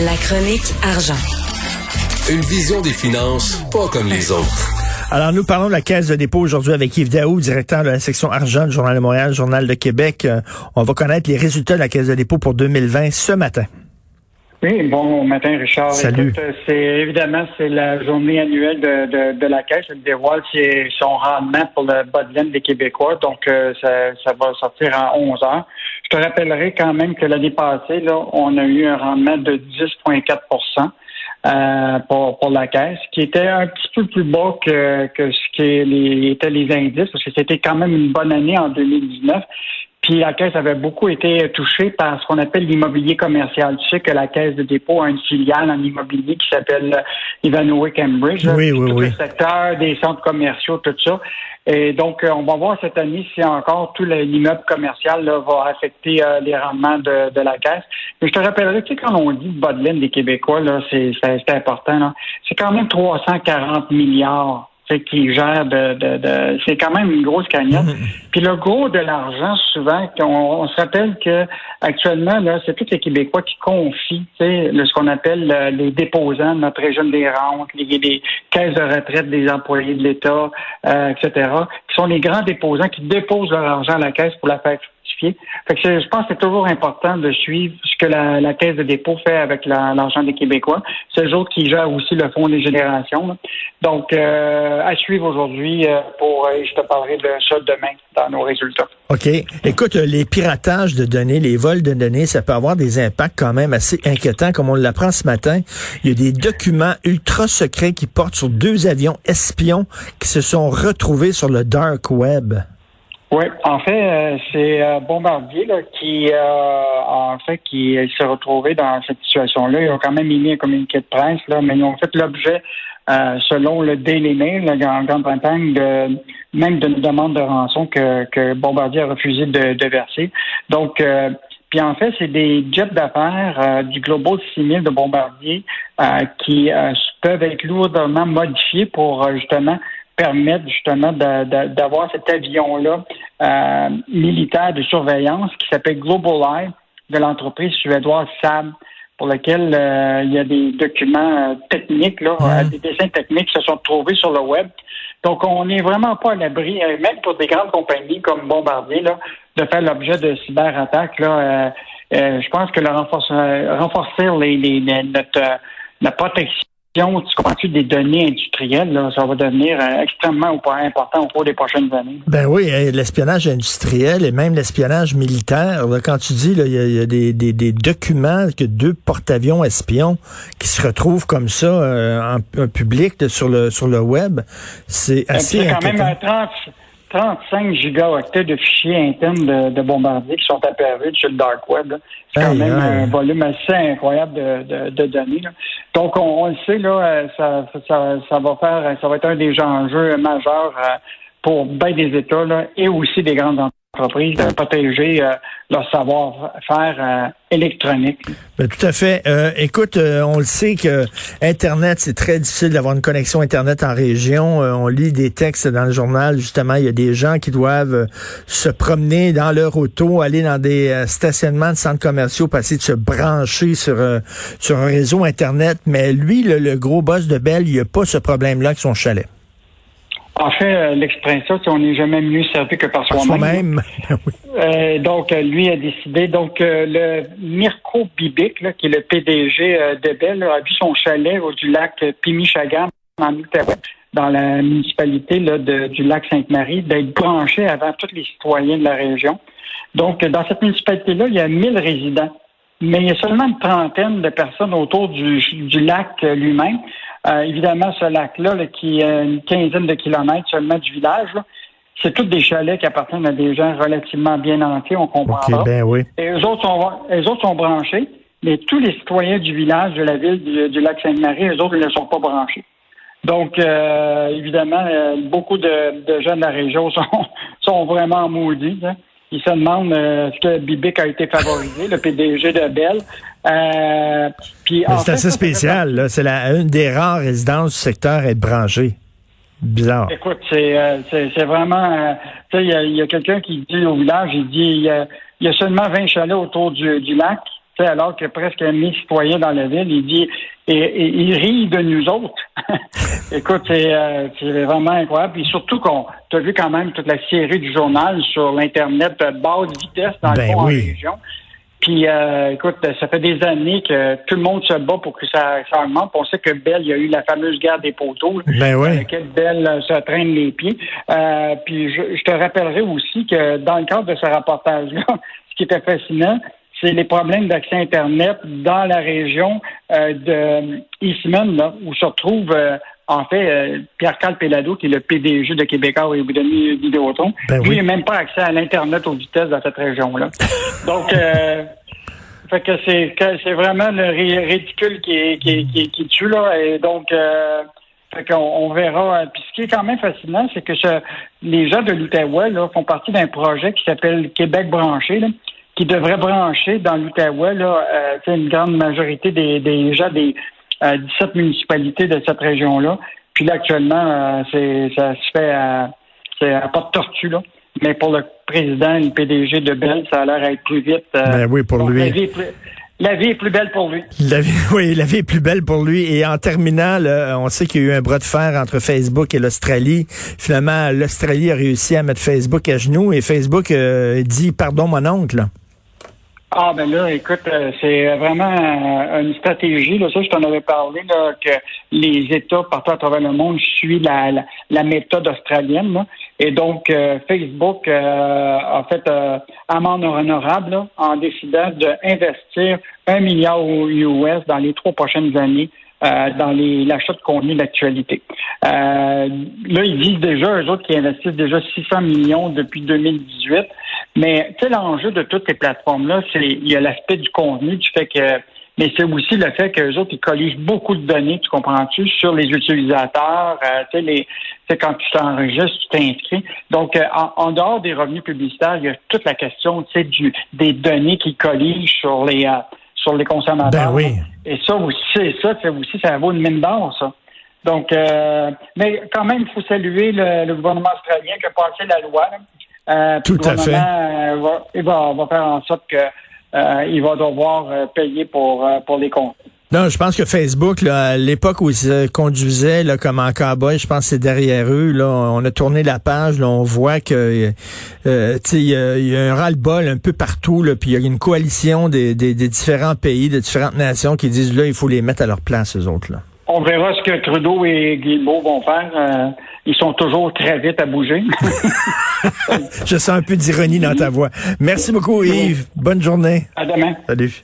La chronique argent. Une vision des finances pas comme les autres. Alors, nous parlons de la Caisse de dépôt aujourd'hui avec Yves Daou, directeur de la section argent du Journal de Montréal, Journal de Québec. Euh, on va connaître les résultats de la Caisse de dépôt pour 2020 ce matin. Oui, bon matin, Richard. Salut. Écoute, euh, c'est évidemment c'est la journée annuelle de, de, de la Caisse. Elle dévoile son rendement pour le bas de laine des Québécois. Donc, euh, ça, ça va sortir en 11 heures. Je te rappellerai quand même que l'année passée, là, on a eu un rendement de 10,4 euh, pour, pour la caisse, qui était un petit peu plus bas que, que ce qui les, étaient les indices, parce que c'était quand même une bonne année en 2019. Puis la caisse avait beaucoup été touchée par ce qu'on appelle l'immobilier commercial. Tu sais que la caisse de dépôt a une filiale en immobilier qui s'appelle Ivanhoe Cambridge. Oui, oui, tout oui. le secteur des centres commerciaux, tout ça. Et donc, euh, on va voir cette année si encore tout le- l'immeuble commercial là, va affecter euh, les rendements de, de la caisse. Mais je te rappellerai, tu sais, quand on dit bas de des Québécois, là, c'est important. là. C'est quand même 340 milliards qui gèrent de, de, de- c'est quand même une grosse cagnotte. Puis le gros de l'argent, souvent, on, on se rappelle que actuellement, là, c'est tous les Québécois qui confient, le- ce qu'on appelle euh, les déposants de notre régime des rentes, les, les caisses de retraite des employés de l'État, euh, etc., qui sont les grands déposants qui déposent leur argent à la caisse pour la faire Fait que je pense que c'est toujours important de suivre ce que la, la caisse de dépôt fait avec la- l'argent des Québécois. C'est eux autres qui gèrent aussi le fonds des générations. Donc, euh, à suivre aujourd'hui euh, pour, euh, je te parlerai de ça demain dans nos résultats. OK. Écoute, les piratages de données, les vols de données, ça peut avoir des impacts quand même assez inquiétants, comme on l'apprend ce matin. Il y a des documents ultra secrets qui portent sur deux avions espions qui se sont retrouvés sur le dark web. Oui, en fait, euh, c'est euh, Bombardier là, qui, euh, en fait, qui s'est retrouvé dans cette situation-là. Ils ont quand même émis un communiqué de presse, là, mais ils ont fait l'objet, euh, selon le Daily Mail, en Grande-Bretagne, de, même d'une demande de rançon que, que Bombardier a refusé de, de verser. Donc, euh, puis en fait, c'est des jets d'affaires euh, du Global 6000 de Bombardier qui peuvent être lourdement modifiés pour justement permettre justement d'avoir cet avion-là euh, militaire de surveillance qui s'appelle Global Eye de l'entreprise suédoise Saab pour lequel euh, il y a des documents euh, techniques, là, euh, des dessins techniques qui se sont trouvés sur le web. Donc, on n'est vraiment pas à l'abri, euh, même pour des grandes compagnies comme Bombardier, là, de faire l'objet de cyberattaques. Là, euh, je pense que le renforce- euh, renforcer les, les- les- notre, euh, la protection tu comprends-tu, des données industrielles, là, ça va devenir euh, extrêmement important au cours des prochaines années. Ben oui, l'espionnage industriel et même l'espionnage militaire. là, quand tu dis, il y a, il y a des, des- des documents que deux porte-avions espions qui se retrouvent comme ça euh, en, en public là, sur le sur le web, c'est assez Il y a quand même inquiétant. euh, 30 35 gigaoctets de fichiers internes de, de bombardiers qui sont apparus sur le dark web. C'est quand même un volume assez incroyable de, de, de données. là. Donc, on, on le sait, là, euh, ça, ça, ça va faire, ça va être un des enjeux majeurs euh, pour bien des États là, et aussi des grandes entreprises de protéger euh, leur savoir-faire euh, électronique. Ben, tout à fait. Euh, écoute, on le sait que Internet, c'est très difficile d'avoir une connexion Internet en région. On lit des textes dans le journal, justement, il y a des gens qui doivent se promener dans leur auto, aller dans des stationnements de centres commerciaux, passer de se brancher sur, un réseau Internet. Mais lui, le, le gros boss de Bell, il n'y a pas ce problème-là avec son chalet. En fait, euh, l'expression, c'est on n'est jamais mieux servi que par soi-même. Soi-même. Ben oui. Euh, donc, euh, lui a décidé. Donc, euh, le Mirko Bibic, là, qui est le PDG euh, de Bell, a vu son chalet au du lac Pimichagam, en Outaouais, dans la municipalité là, de- du lac Sainte-Marie, d'être branché avant tous les citoyens de la région. Donc, dans cette municipalité-là, il y a 1000 résidents. Mais il y a seulement une trentaine de personnes autour du, du lac lui-même. Euh, évidemment, ce lac-là, là, qui est une quinzaine de kilomètres seulement du village, là, c'est tous des chalets qui appartiennent à des gens relativement bien nantis, on comprend OK, ben oui. Et eux autres, sont, eux autres sont branchés, mais tous les citoyens du village, de la ville du, du lac Sainte-Marie, eux autres, ils ne sont pas branchés. Donc, euh, évidemment, euh, beaucoup de, de gens de la région sont, sont vraiment maudits. hein. Ils se demandent euh, est-ce que Bibic a été favorisé, le PDG de Bell. Euh, puis, c'est assez spécial. là. C'est la- une des rares résidences du secteur à être branchée. Bizarre. Écoute, c'est euh, c'est c'est vraiment. euh, tu sais, il y a, il y a quelqu'un qui dit au village, il dit il y a, il y a seulement 20 chalets autour du, du lac, alors que presque un demi citoyen dans la ville, il dit et, il rit de nous autres. Écoute, euh, c'est vraiment incroyable. Et surtout qu'on tu as vu quand même toute la série du journal sur l'Internet de basse vitesse dans ben le fond, en région. Puis, euh, écoute, ça fait des années que tout le monde se bat pour que ça, ça augmente. On sait que Bell, il y a eu la fameuse guerre des poteaux, ben oui. laquelle Bell euh, se traîne les pieds. Euh, puis, je, je, te rappellerai aussi que dans le cadre de ce reportage-là, ce qui était fascinant, c'est les problèmes d'accès Internet dans la région euh, de Eastman, là, où se retrouve euh, en fait euh, Pierre-Carl Pellado, qui est le PDG de Québécois et Vidéotron. Ben Lui, oui. il n'a même pas accès à l'Internet aux vitesses dans cette région-là. Donc, euh, fait que c'est c'est vraiment le ridicule qui, qui, qui, qui tue, là. Et donc, euh, fait qu'on on verra. Puis ce qui est quand même fascinant, c'est que ce, les gens de l'Outaouais là, font partie d'un projet qui s'appelle Québec branché, là, qui devrait brancher dans l'Outaouais là, euh, une grande majorité des, des gens des euh, 17 municipalités de cette région-là. Puis là, actuellement, euh, ça se fait à, c'est à pas de tortue, là. Mais pour le président le PDG de Bell, ça a l'air être plus vite. euh, Ben oui, pour lui. La vie, est plus, la vie est plus belle pour lui. La vie, oui, la vie est plus belle pour lui. Et en terminant, là, on sait qu'il y a eu un bras de fer entre Facebook et l'Australie. Finalement, l'Australie a réussi à mettre Facebook à genoux et Facebook euh, dit pardon mon oncle. Ah ben là, écoute, euh, c'est vraiment euh, une stratégie. Là, ça, je t'en avais parlé là, que les États partout à travers le monde suivent la, la, la méthode australienne. Là. Et donc, euh, Facebook euh, a fait euh, amende honorable là, en décidant d'investir un milliard US dans les trois prochaines années euh, dans les- l'achat de contenu d'actualité. Euh, là, ils disent déjà, eux autres qui investissent déjà 600 millions depuis 2018. Mais tu sais, l'enjeu de toutes ces plateformes-là, c'est il y a l'aspect du contenu, du fait que mais c'est aussi le fait qu'eux autres, ils colligent beaucoup de données, tu comprends-tu, sur les utilisateurs. Euh, tu sais, les, quand tu t'enregistres, tu t'inscris. Donc, euh, en, en dehors des revenus publicitaires, il y a toute la question, tu sais, du, des données qui colligent sur les, euh, sur les consommateurs. Ben oui. Et ça aussi, ça, ça aussi, ça vaut une mine d'or, ça. Donc, euh, mais quand même, il faut saluer le, le gouvernement australien qui a passé la loi. là. Euh, Tout à fait. euh, va, il va, va faire en sorte que euh, il va devoir payer pour, pour les comptes. Non, je pense que Facebook, là, à l'époque où ils se conduisaient là, comme en cowboy, je pense que c'est derrière eux. Là, on a tourné la page, là, on voit que euh, tu sais, il y, a- il y a un ras-le-bol un peu partout, là, puis il y a une coalition des, des, des différents pays, de différentes nations qui disent là, il faut les mettre à leur place, eux autres. Là. On verra ce que Trudeau et Guilbeault vont faire. Euh, ils sont toujours très vite à bouger. Je sens un peu d'ironie dans ta voix. Merci beaucoup, Yves. Bonne journée. à demain. Salut.